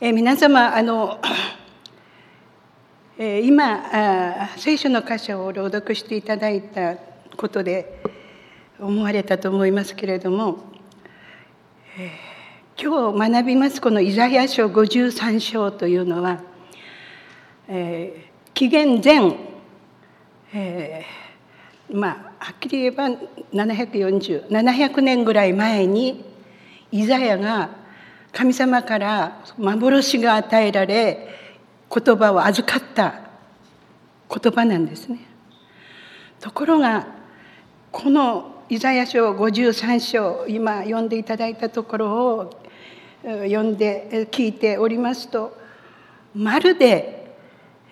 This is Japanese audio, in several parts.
え、皆様あの、え、今あ聖書の箇所を朗読していただいたことで思われたと思いますけれども、え、今日学びますこのイザヤ書53章というのは、え、紀元前、えー、まあはっきり言えば740700年ぐらい前にイザヤが神様から幻が与えられ言葉を預かった言葉なんですね。ところがこのイザヤ書53章今読んでいただいたところを読んで聞いておりますとまるで、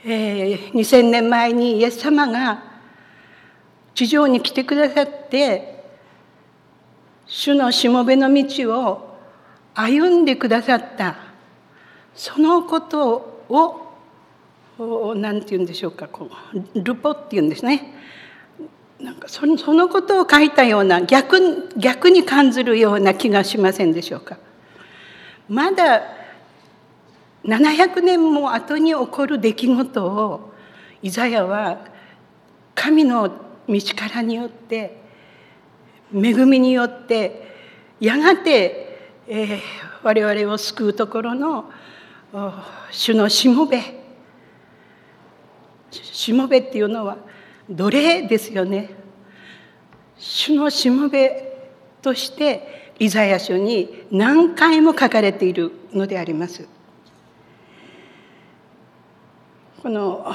えー、2000年前にイエス様が地上に来てくださって主のしもべの道を歩んでくださったそのことを何て言うんでしょうかこうルポっていうんですねなんかそのことを書いたような逆逆に感じるような気がしませんでしょうか。まだ700年も後に起こる出来事をイザヤは神の道からによって恵みによってやがて、えー、我々を救うところの主のしもべ。しもべっていうのは奴隷ですよね。主のしもべとしてイザヤ書に何回も書かれているのであります。この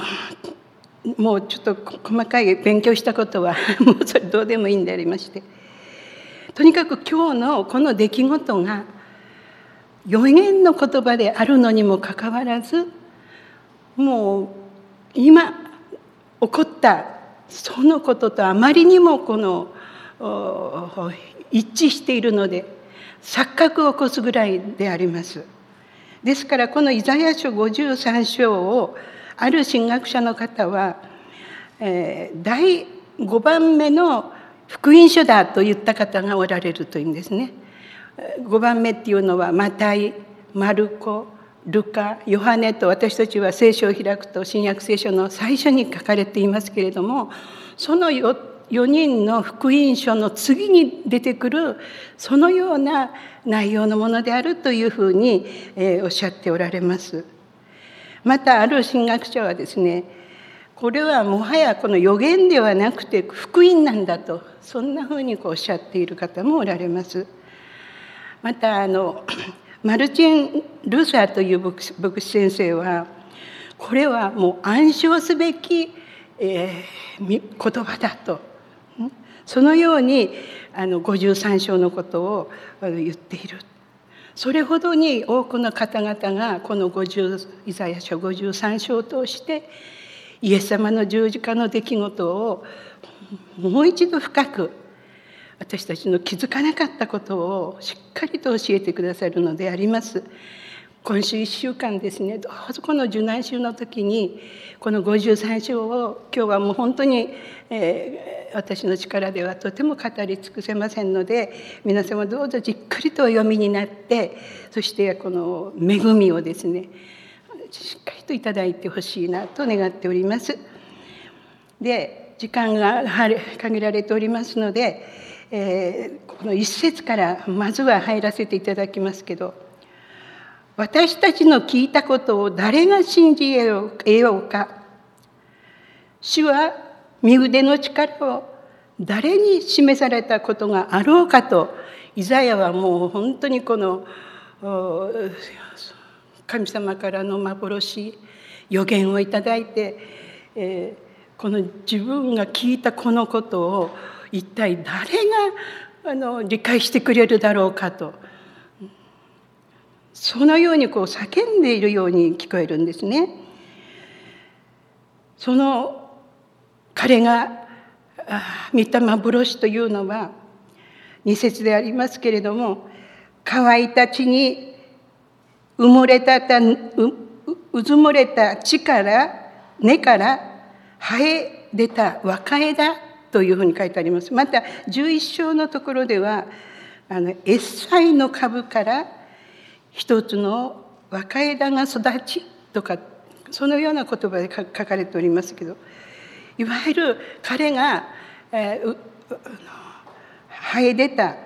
もうちょっと細かい勉強したことはもうそれどうでもいいんでありまして。とにかく今日のこの出来事が予言の言葉であるのにもかかわらずもう今起こったそのこととあまりにもこの一致しているので錯覚を起こすぐらいであります。ですからこのイザヤ書53章をある神学者の方は、えー、第5番目の福音書だと言った方がおられるというんですね。5番目っていうのはマタイマルコルカヨハネと私たちは聖書を開くと新約聖書の最初に書かれていますけれどもその 4, 人の福音書の次に出てくるそのような内容のものであるというふうに、え、おっしゃっておられます。またある神学者はですねこれはもはやこの予言ではなくて福音なんだとそんなふうにおっしゃっている方もおられます。またあの マルチン・ルーサーという牧師先生はこれはもう暗唱すべき、えー、言葉だと。そのようにあの53章のことを言っている。それほどに多くの方々がこの50イザヤ書53章を通してイエス様の十字架の出来事をもう一度深く私たちの気づかなかったことをしっかりと教えてくださるのであります。今週1週間ですねどうぞこの受難週の時にこの53章を今日はもう本当に、えー、私の力ではとても語り尽くせませんので皆様どうぞじっくりとお読みになってそしてこの恵みをですねしっかりといただいてほしいなと願っております。で時間が限られておりますのでえー、この一節からまずは入らせていただきますけど私たちの聞いたことを誰が信じ得ようか主は身腕の力を誰に示されたことがあろうかとイザヤはもう本当にこの神様からの幻予言をいただいて、えー、この自分が聞いたこのことを一体誰があの理解してくれるだろうかとそのようにこう叫んでいるように聞こえるんですね。その彼が見た幻というのは二節でありますけれども乾いた地に埋もれたたううずもれた地から根から生え出た若枝というふうに書いてあります。また11章のところではあのエッサイの株から一つの若枝が育ちとかそのような言葉で書かれておりますけどいわゆる彼が、えー、生え出た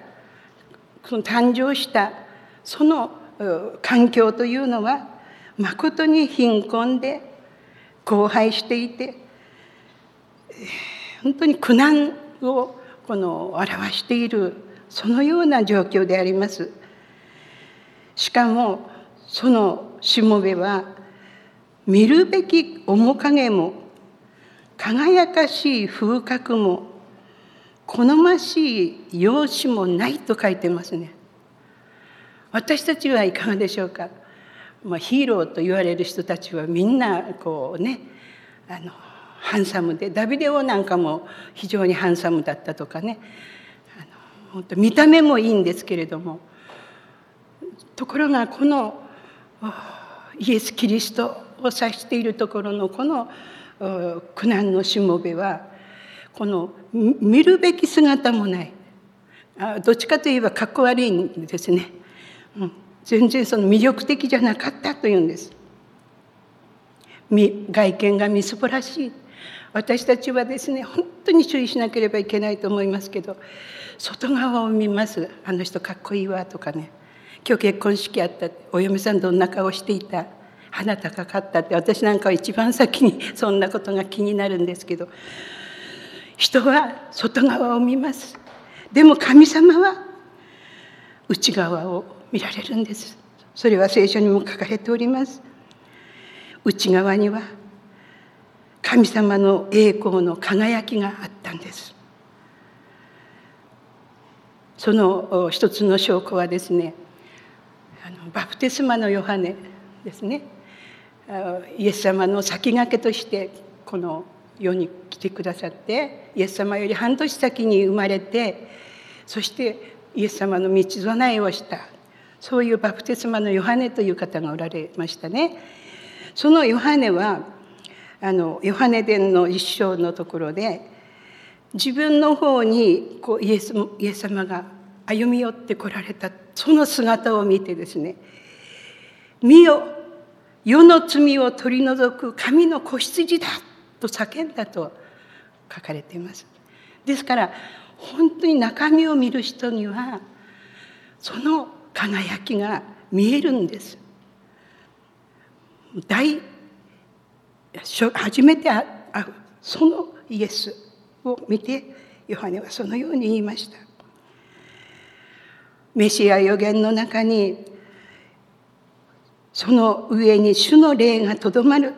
その誕生したその環境というのはまことに貧困で荒廃していて本当に苦難をこの表しているそのような状況であります。しかもそのしもべは見るべき面影も輝かしい風格も好ましい容姿もないと書いてますね。私たちはいかがでしょうか、まあ、ヒーローと言われる人たちはみんなこうねあのハンサムでダビデオなんかも非常にハンサムだったとかね。本当見た目もいいんですけれども。ところがこのイエス・キリストを指しているところのこの苦難のしもべはこの見るべき姿もない。どっちかといえばかっこ悪いんですね、全然その魅力的じゃなかったというんです。外見がみすぼらしい。私たちはですね本当に注意しなければいけないと思いますけど外側を見ます。あの人かっこいいわとかね。今日結婚式あった。お嫁さんどんな顔していた。鼻高かったって。私なんかは一番先に そんなことが気になるんですけど。人は外側を見ます。でも神様は内側を見られるんです。それは聖書にも書かれております。内側には神様の栄光の輝きがあったんです。その一つの証拠はですねあのバプテスマのヨハネですね。イエス様の先駆けとしてこの世に来てくださってイエス様より半年先に生まれてそしてイエス様の道備えをした。そういうバプテスマのヨハネという方がおられましたね。そのヨハネはあのヨハネ伝の一章のところで自分の方にこうイエスイエス様が歩み寄ってこられたその姿を見てですね「見よ世の罪を取り除く神の子羊だ!」と叫んだと書かれています。ですから本当に中身を見る人にはその輝きが見えるんです。大初めて会うそのイエスを見てヨハネはそのように言いました。メシア予言の中にその上に主の霊がとどまる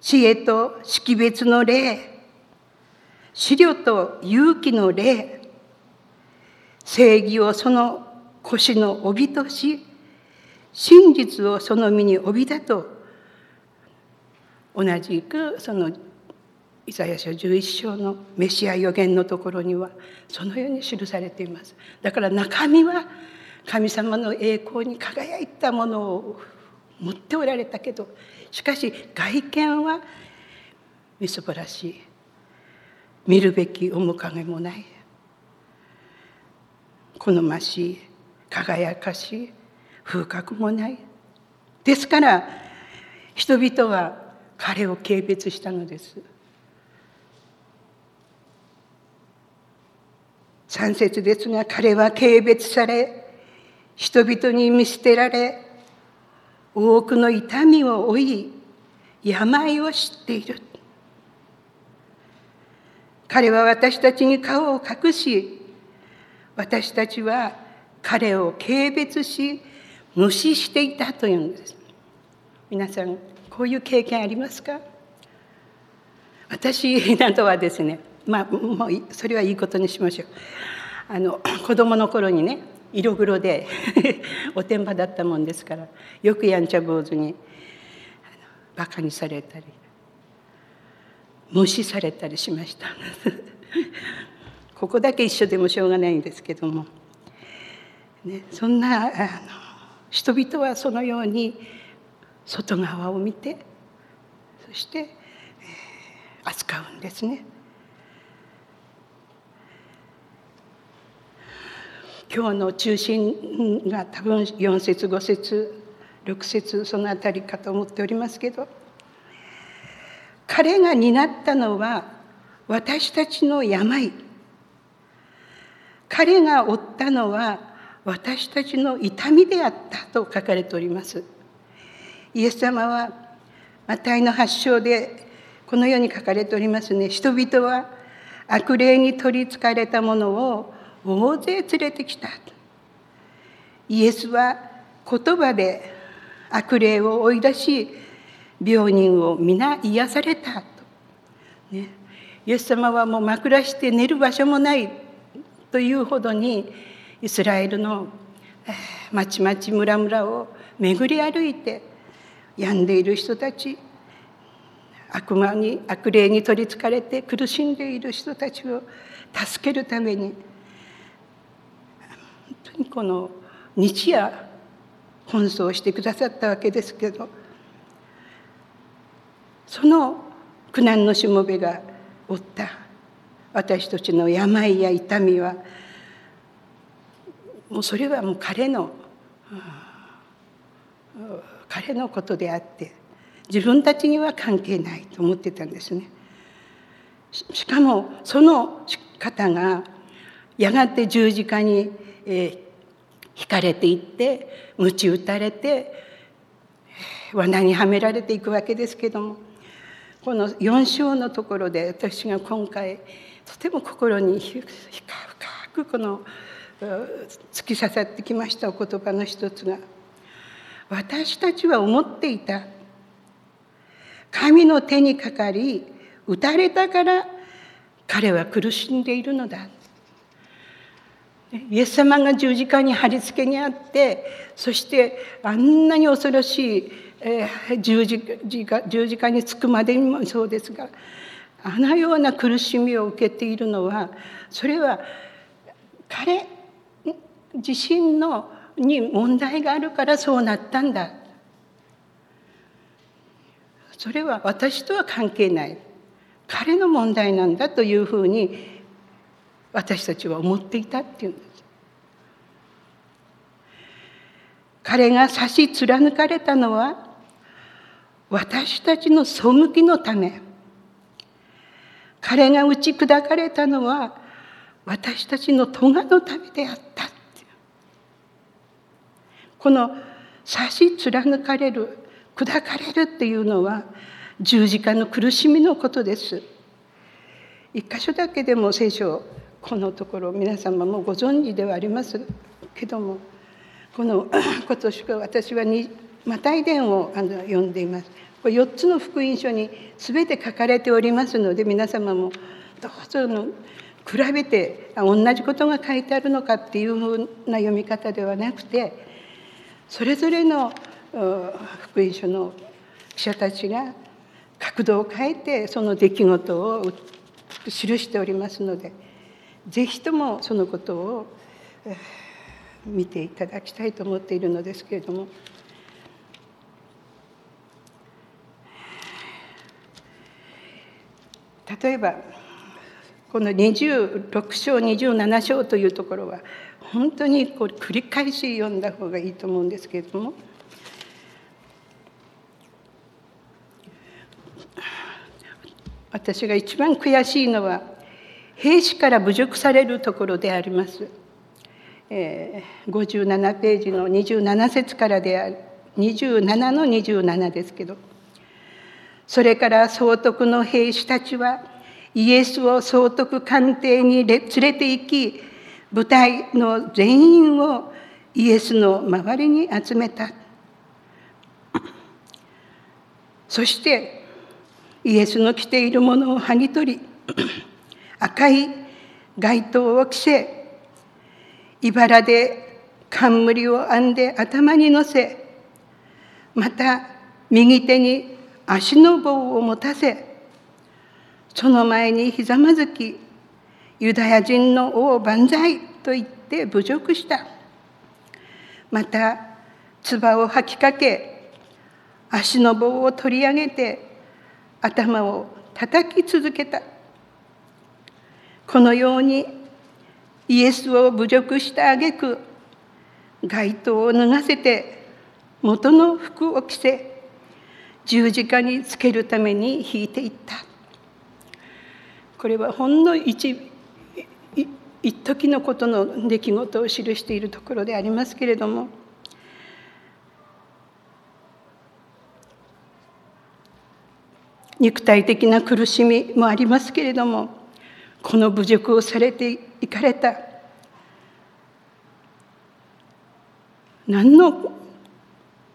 知恵と識別の霊資料と勇気の霊正義をその腰の帯とし真実をその身に帯だと同じくそのイザヤ書11章のメシア予言のところにはそのように記されています。だから中身は神様の栄光に輝いたものを持っておられたけどしかし外見はみすぼらしい。見るべき面影もない。好ましい。輝かしい。風格もない。ですから人々は彼を軽蔑したのです。三節ですが彼は軽蔑され人々に見捨てられ多くの痛みを負い病を知っている。彼は私たちに顔を隠し私たちは彼を軽蔑し無視していたというんです。皆さんこういう経験ありますか？私などはですねまあもうそれはいいことにしましょう。あの子供の頃にね色黒で おてんばだったもんですからよくやんちゃ坊主にバカにされたり無視されたりしました。ここだけ一緒でもしょうがないんですけども、ね、そんなあの人々はそのように外側を見てそして、えー、扱うんですね。今日の中心が多分4節5節6節その辺りかと思っておりますけど彼が担ったのは私たちの病彼が負ったのは私たちの痛みであったと書かれております。イエス様はマタイの発祥でこのように書かれておりますね。人々は悪霊に取りつかれたものを大勢連れてきた。イエスは言葉で悪霊を追い出し病人を皆癒された。と、ね、イエス様はもう枕して寝る場所もないというほどにイスラエルの町々村々を巡り歩いて病んでいる人たち悪魔に悪霊に取りつかれて苦しんでいる人たちを助けるために本当にこの日夜奔走してくださったわけですけどその苦難のしもべが負った。私たちの病や痛みはもうそれはもう彼の彼のことであって自分たちには関係ないと思ってたんですね。しかもその方がやがて十字架に、え引かれていって鞭打たれて罠にはめられていくわけですけどもこの4章のところで私が今回とても心に深くこの突き刺さってきましたお言葉の一つが私たちは思っていた神の手にかかり打たれたから彼は苦しんでいるのだ。イエス様が十字架に貼り付けにあってそしてあんなに恐ろしい、え、十字架十字架につくまでにもそうですがあのような苦しみを受けているのはそれは彼自身のに問題があるからそうなったんだ。それは私とは関係ない。彼の問題なんだというふうに私たちは思っていたっていうんです。彼が差し貫かれたのは私たちの背きのため。彼が打ち砕かれたのは私たちの咎のためであった。この差し貫かれる砕かれるっていうのは十字架の苦しみのことです。一箇所だけでも聖書このところ皆様もご存知ではありますけどもこの今年は私はマタイ伝をあの読んでいます。これ4つの福音書に全て書かれておりますので皆様もどうぞの比べて同じことが書いてあるのかっていうふうな読み方ではなくてそれぞれの福音書の記者たちが角度を変えてその出来事を記しておりますので是非ともそのことを見ていただきたいと思っているのですけれども。例えばこの26章27章というところは本当にこれ繰り返し読んだ方がいいと思うんですけれども。私が一番悔しいのは兵士から侮辱されるところであります。えー、57ページの27節からである。27の27ですけど。それから総督の兵士たちはイエスを総督官邸に連れて行き部隊の全員をイエスの周りに集めた。そしてイエスの着ているものを剥ぎ取り赤い街灯を着せ茨で冠を編んで頭に乗せまた右手に足の棒を持たせその前にひざまずきユダヤ人の王万歳と言って侮辱した。また唾を吐きかけ足の棒を取り上げて頭を叩き続けた。このようにイエスを侮辱した挙句街灯を脱がせて元の服を着せ十字架につけるために引いていった。これはほんの一一時のことの出来事を記しているところでありますけれども肉体的な苦しみもありますけれどもこの侮辱をされていかれた何の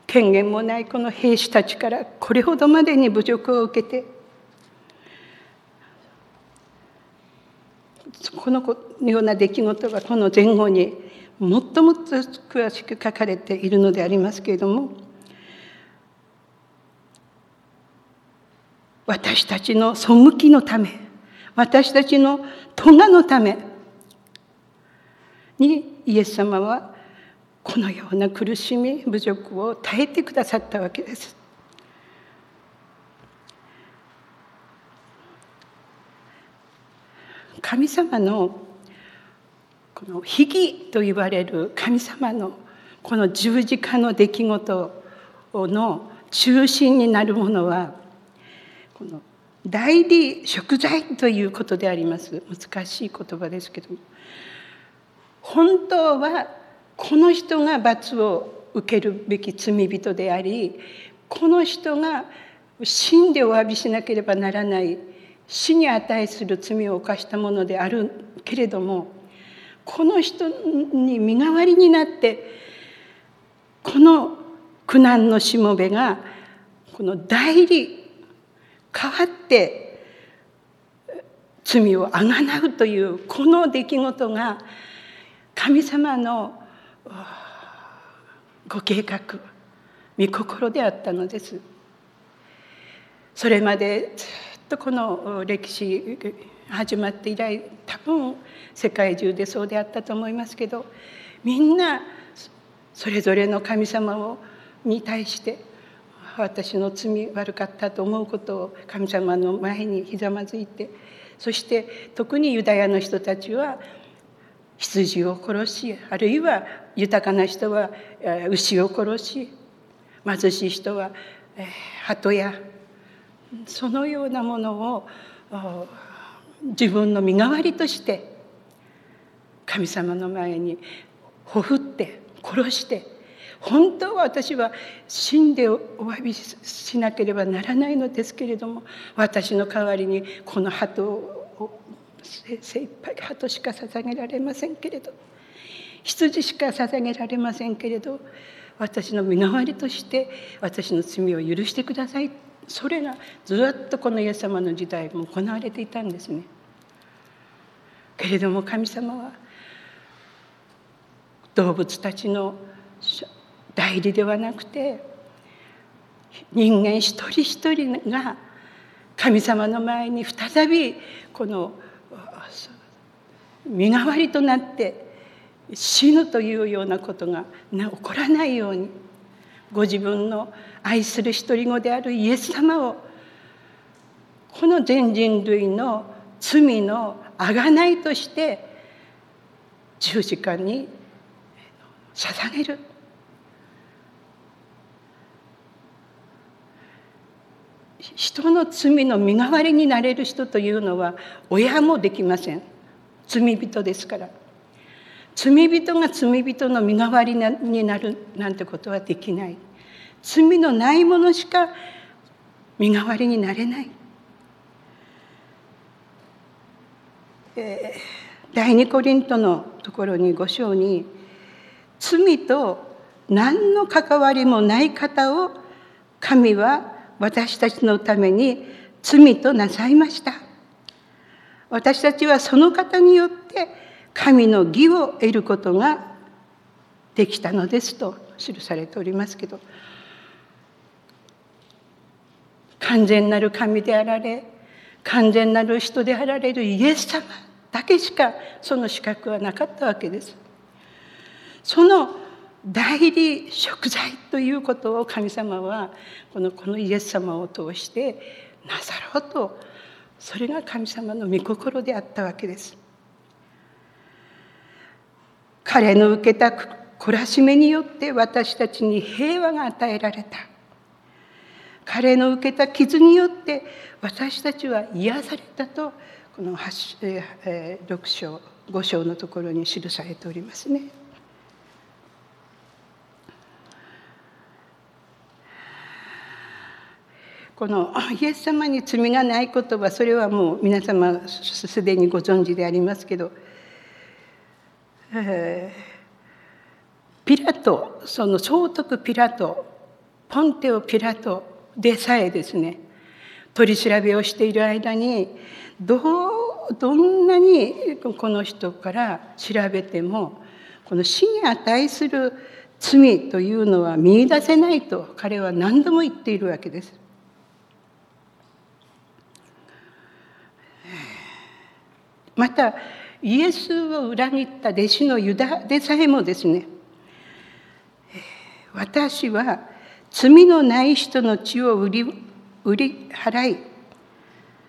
権限もないこの兵士たちからこれほどまでに侮辱を受けてこのような出来事がこの前後にもっともっと詳しく書かれているのでありますけれども私たちの背きのため私たちの咎のためにイエス様はこのような苦しみ侮辱を耐えてくださったわけです。神様のこの悲劇と言われる神様のこの十字架の出来事の中心になるものはこの代理贖罪ということであります。難しい言葉ですけども。本当はこの人が罰を受けるべき罪人でありこの人が死んでお詫びしなければならない死に値する罪を犯したものであるけれどもこの人に身代わりになってこの苦難のしもべがこの代理変わって罪をあがなうというこの出来事が神様のご計画御心であったのです。それまでとこの歴史始まって以来多分世界中でそうであったと思いますけどみんなそれぞれの神様をに対して私の罪悪かったと思うことを神様の前にひざまずいてそして特にユダヤの人たちは羊を殺しあるいは豊かな人は牛を殺し貧しい人は鳩やそのようなものを自分の身代わりとして神様の前にほふって殺して本当は私は死んでお詫びしなければならないのですけれども私の代わりにこの鳩を精一杯鳩しか捧げられませんけれど羊しか捧げられませんけれど私の身代わりとして私の罪を許してください。それがずっとこのイエス様の時代も行われていたんですね。けれども神様は動物たちの代理ではなくて人間一人一人が神様の前に再びこの身代わりとなって死ぬというようなことが起こらないようにご自分の愛する独り子であるイエス様をこの全人類の罪の贖いとして十字架に捧げる。人の罪の身代わりになれる人というのは親もできません。罪人ですから。罪人が罪人の身代わりになるなんてことはできない。罪のないものしか身代わりになれない、えー、第二コリントのところに5章に罪と何の関わりもない方を神は私たちのために罪となさいました。私たちはその方によって神の義を得ることができたのですと記されておりますけど完全なる神であられ完全なる人であられるイエス様だけしかその資格はなかったわけです。その代理贖罪ということを神様はこのこのイエス様を通してなさろうとそれが神様の御心であったわけです。彼の受けた懲らしめによって私たちに平和が与えられた彼の受けた傷によって私たちは癒されたとこの6章5章のところに記されておりますね。このイエス様に罪がないことはそれはもう皆様すでにご存知でありますけど、えー、ピラトその総督ピラトポンテオ・ピラトでさえですね取り調べをしている間にどうどんなにこの人から調べてもこの死に値する罪というのは見いだせないと彼は何度も言っているわけです。またイエスを裏切った弟子のユダでさえもですね私は罪のない人の血を売り売り払い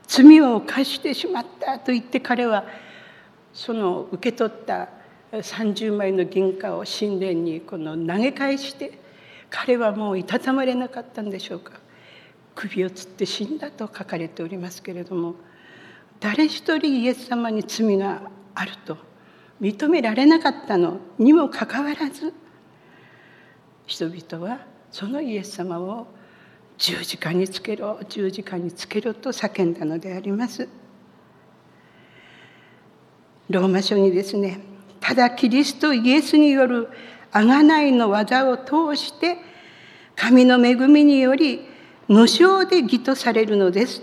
罪を犯してしまったと言って彼はその受け取った30枚の銀貨を神殿にこの投げ返して彼はもういたたまれなかったんでしょうか。首をつって死んだと書かれておりますけれども誰一人イエス様に罪があると。認められなかったの。にもかかわらず人々はそのイエス様を十字架につけろ十字架につけろと叫んだのであります。ローマ書にですねただキリストイエスによる贖いの技を通して神の恵みにより無償で義とされるのです。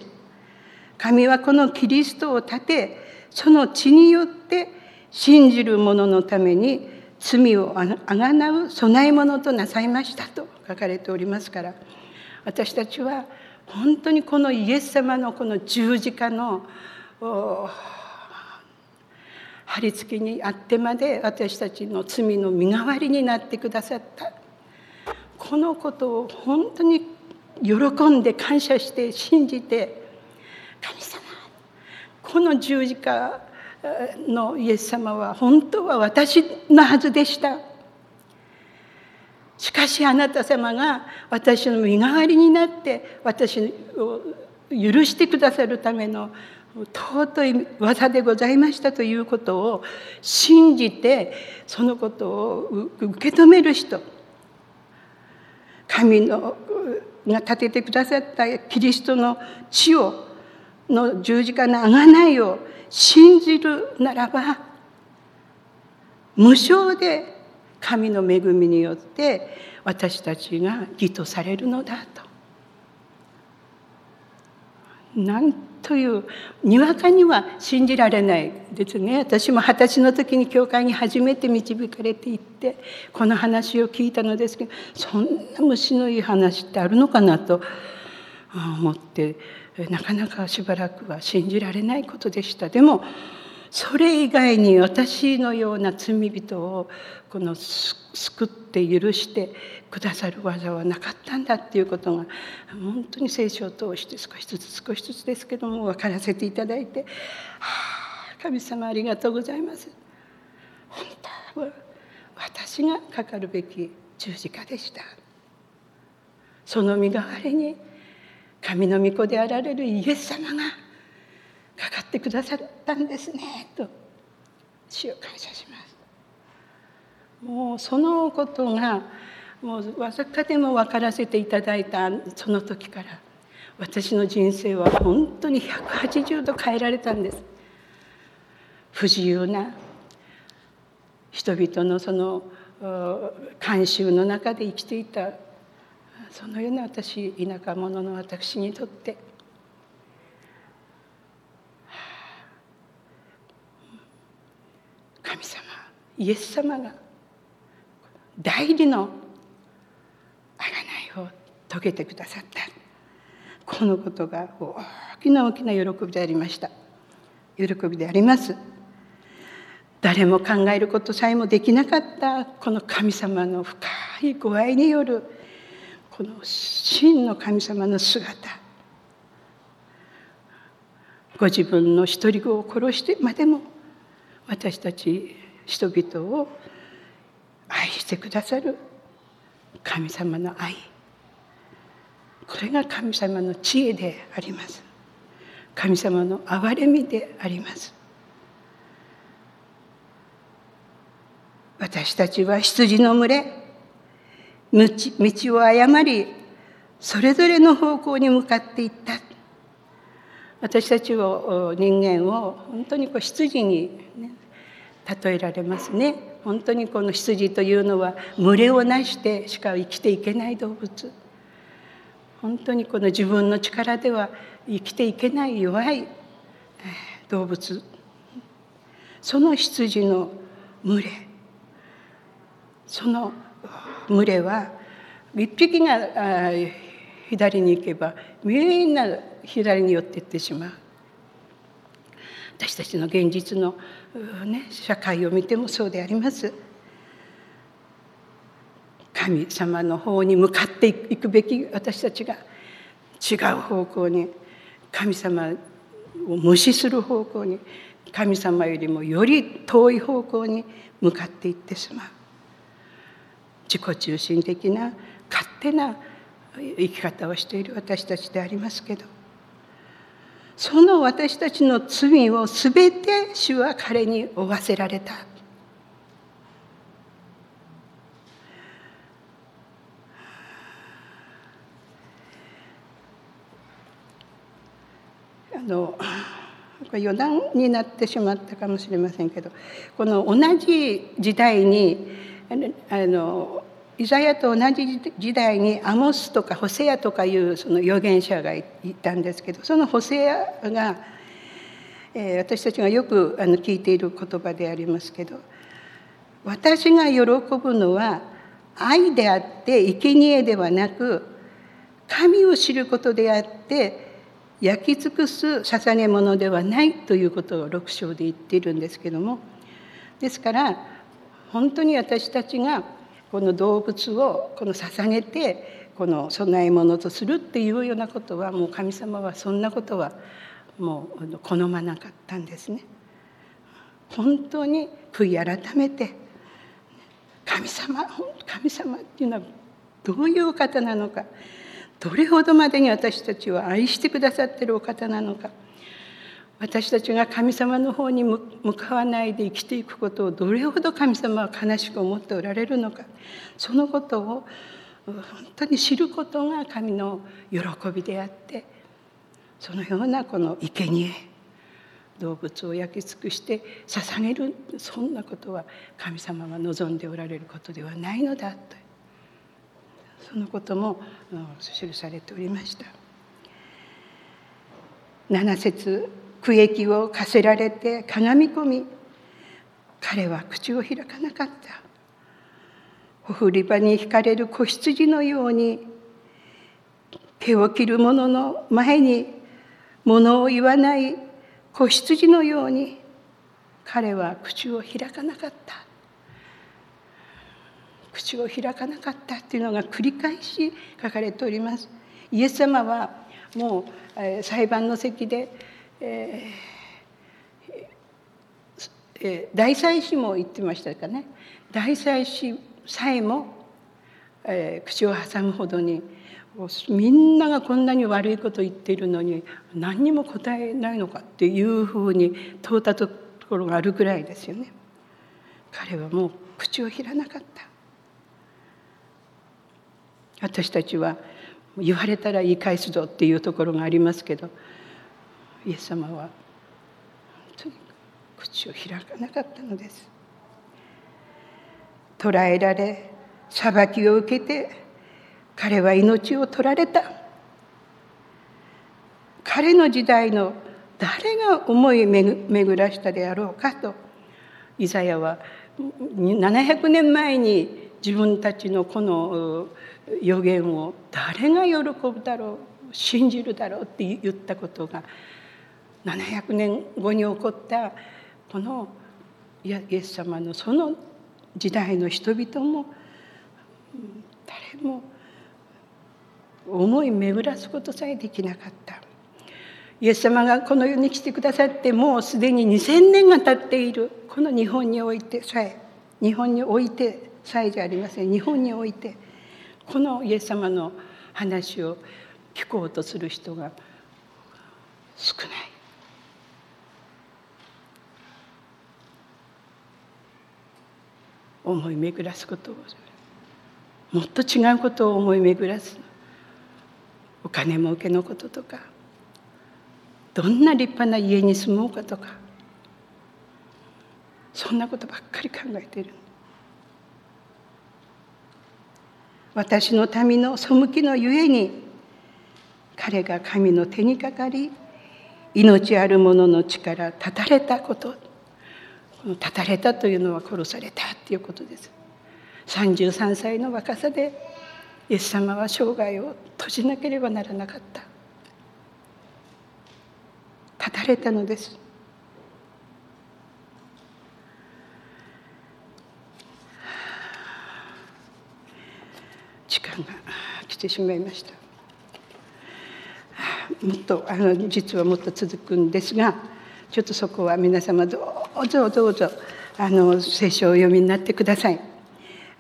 神はこのキリストを立てその血によって信じる者のために罪をあがなう供え物となさいましたと書かれておりますから私たちは本当にこのイエス様のこの十字架の貼り付けにあってまで私たちの罪の身代わりになってくださった。このことを本当に喜んで感謝して信じてこの十字架のイエス様は本当は私のはずでした。しかしあなた様が私の身代わりになって私を許してくださるための尊い技でございましたということを信じてそのことを受け止める人。神のが立ててくださったキリストの血をの十字架の贖いを信じるならば無償で神の恵みによって私たちが義とされるのだと。なんというにわかには信じられないですね私も二十歳の時に教会に初めて導かれていってこの話を聞いたのですけどそんな虫のいい話ってあるのかなと思ってなかなかしばらくは信じられないことでした。でもそれ以外に私のような罪人をこの救って許してくださる技はなかったんだっていうことが本当に聖書を通して少しずつ少しずつですけども分からせていただいて「はあ神様ありがとうございます」本当は私がかかるべき十字架でしたその身代わりに神の御子であられるイエス様がかかってくださったんですねと主を感謝します。もうそのことがもうわざかでも分からせていただいたその時から私の人生は本当に180度変えられたんです。不自由な人々のその慣習の中で生きていたそのような私田舎者の私にとって。神様イエス様が代理の贖いを遂げてくださった。このことが大きな大きな喜びでありました。喜びであります。誰も考えることさえもできなかったこの神様の深いご愛によるこの真の神様の姿。ご自分の独り子を殺してまでも私たち人々を愛してくださる神様の愛。これが神様の知恵であります。神様の憐れみであります。私たちは羊の群れ。道を誤りそれぞれの方向に向かっていった。私たちを人間を本当にこう羊に、ね、例えられますね。本当にこの羊というのは群れをなしてしか生きていけない動物。本当にこの自分の力では生きていけない弱い動物。その羊の群れ。その群れは一匹が左に行けばみんな左に寄っていってしまう私たちの現実の、ね、社会を見てもそうであります神様の方に向かっていくべき私たちが違う方向に神様を無視する方向に神様よりもより遠い方向に向かっていってしまう自己中心的な勝手な生き方をしている私たちでありますけどその私たちの罪を全て主は彼に負わせられた。あの余談になってしまったかもしれませんけどこの同じ時代にあのイザヤと同じ時代にアモスとかホセアとかいうその預言者がいたんですけどそのホセアが、えー、私たちがよくあの聞いている言葉でありますけど私が喜ぶのは愛であって生贄ではなく神を知ることであって焼き尽くす捧げ物ではないということを六章で言っているんですけどもですから本当に私たちがこの動物をこの捧げてこの供え物とするっていうようなことはもう神様はそんなことはもう好まなかったんですね。本当に悔い改めて神様神様っていうのはどういうお方なのかどれほどまでに私たちを愛してくださってるお方なのか私たちが神様の方に向かわないで生きていくことをどれほど神様は悲しく思っておられるのかそのことを本当に知ることが神の喜びであってそのようなこの生贄動物を焼き尽くして捧げるそんなことは神様が望んでおられることではないのだとそのことも記されておりました。7節区域を課せられてかがみ込み彼は口を開かなかった。ほふり場に引かれる子羊のように毛を切る者の前に物を言わない子羊のように彼は口を開かなかった。口を開かなかったっていうのが繰り返し書かれております。イエス様はもう裁判の席でえーえー、大祭司も言ってましたかね大祭司さえも、えー、口を挟むほどにみんながこんなに悪いこと言っているのに何にも答えないのかっていうふうに問うたところがあるぐらいですよね。彼はもう口を開かなかった。私たちは言われたら言い返すぞっていうところがありますけどイエス様は本当に口を開かなかったのです。捕らえられ裁きを受けて彼は命を取られた。彼の時代の誰が思い巡らしたであろうかとイザヤは700年前に自分たちのこの予言を誰が喜ぶだろう信じるだろうって言ったことが700年後に起こったこのイエス様のその時代の人々も誰も思い巡らすことさえできなかった。イエス様がこの世に来てくださってもうすでに2,000年が経っている。この日本においてさえ日本においてさえじゃありません。日本においてこのイエス様の話を聞こうとする人が少ない。思い巡らすことをもっと違うことを思い巡らす。お金儲けのこととかどんな立派な家に住もうかとかそんなことばっかり考えている。私の民の背きのゆえに彼が神の手にかかり命ある者の力断たれたこと。断たれたというのは殺されたということです。33歳の若さでイエス様は生涯を閉じなければならなかった。断たれたのです。時間が来てしまいました。もっとあの実はもっと続くんですがちょっとそこは皆様どうぞどうぞあの聖書をお読みになってください。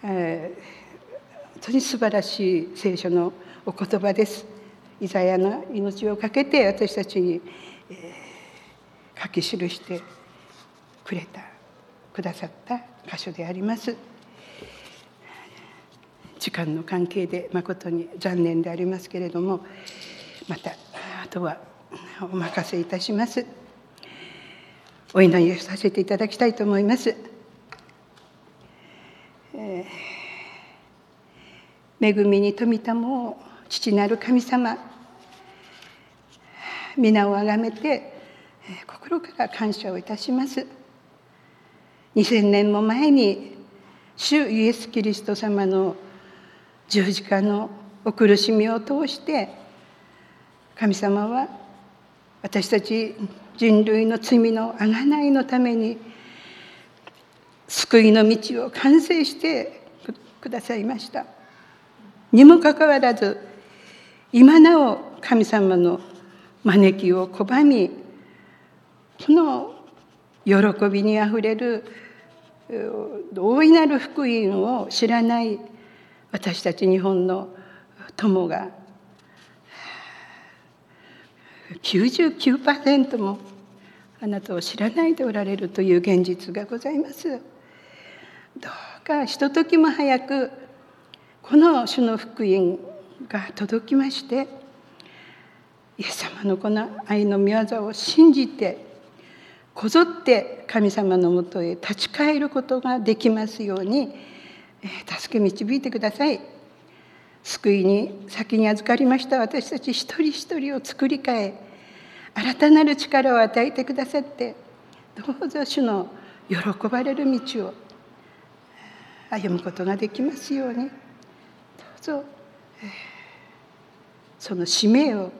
えー、本当に素晴らしい聖書のお言葉です。イザヤの命を懸けて私たちに、えー、書き記してくれたくださった箇所であります。時間の関係で誠に残念でありますけれどもまたあとはお任せいたします。お祈りをさせていただきたいと思います。えー、恵みに富たも父なる神様皆をあがめて心から感謝をいたします2000年も前に主イエス・キリスト様の十字架のお苦しみを通して神様は私たち人類の罪のあがないのために救いの道を完成してくださいました。にもかかわらず今なお神様の招きを拒みこの喜びにあふれる大いなる福音を知らない私たち日本の友が99%もあなたを知らないでおられるという現実がございます。どうかひとときも早くこの主の福音が届きましてイエス様のこの愛の御業を信じてこぞって神様のもとへ立ち返ることができますように助け導いてください。救いに先に預かりました私たち一人一人を作り変え新たなる力を与えてくださってどうぞ主の喜ばれる道を歩むことができますようにどうぞその使命を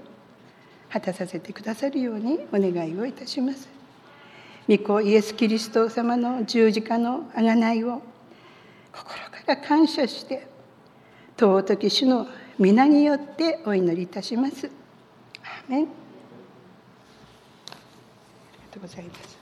果たさせてくださるようにお願いをいたします。御子イエス・キリスト様の十字架の贖いを心から感謝して尊き主の皆によってお祈りいたします。アーメンありがとうございます。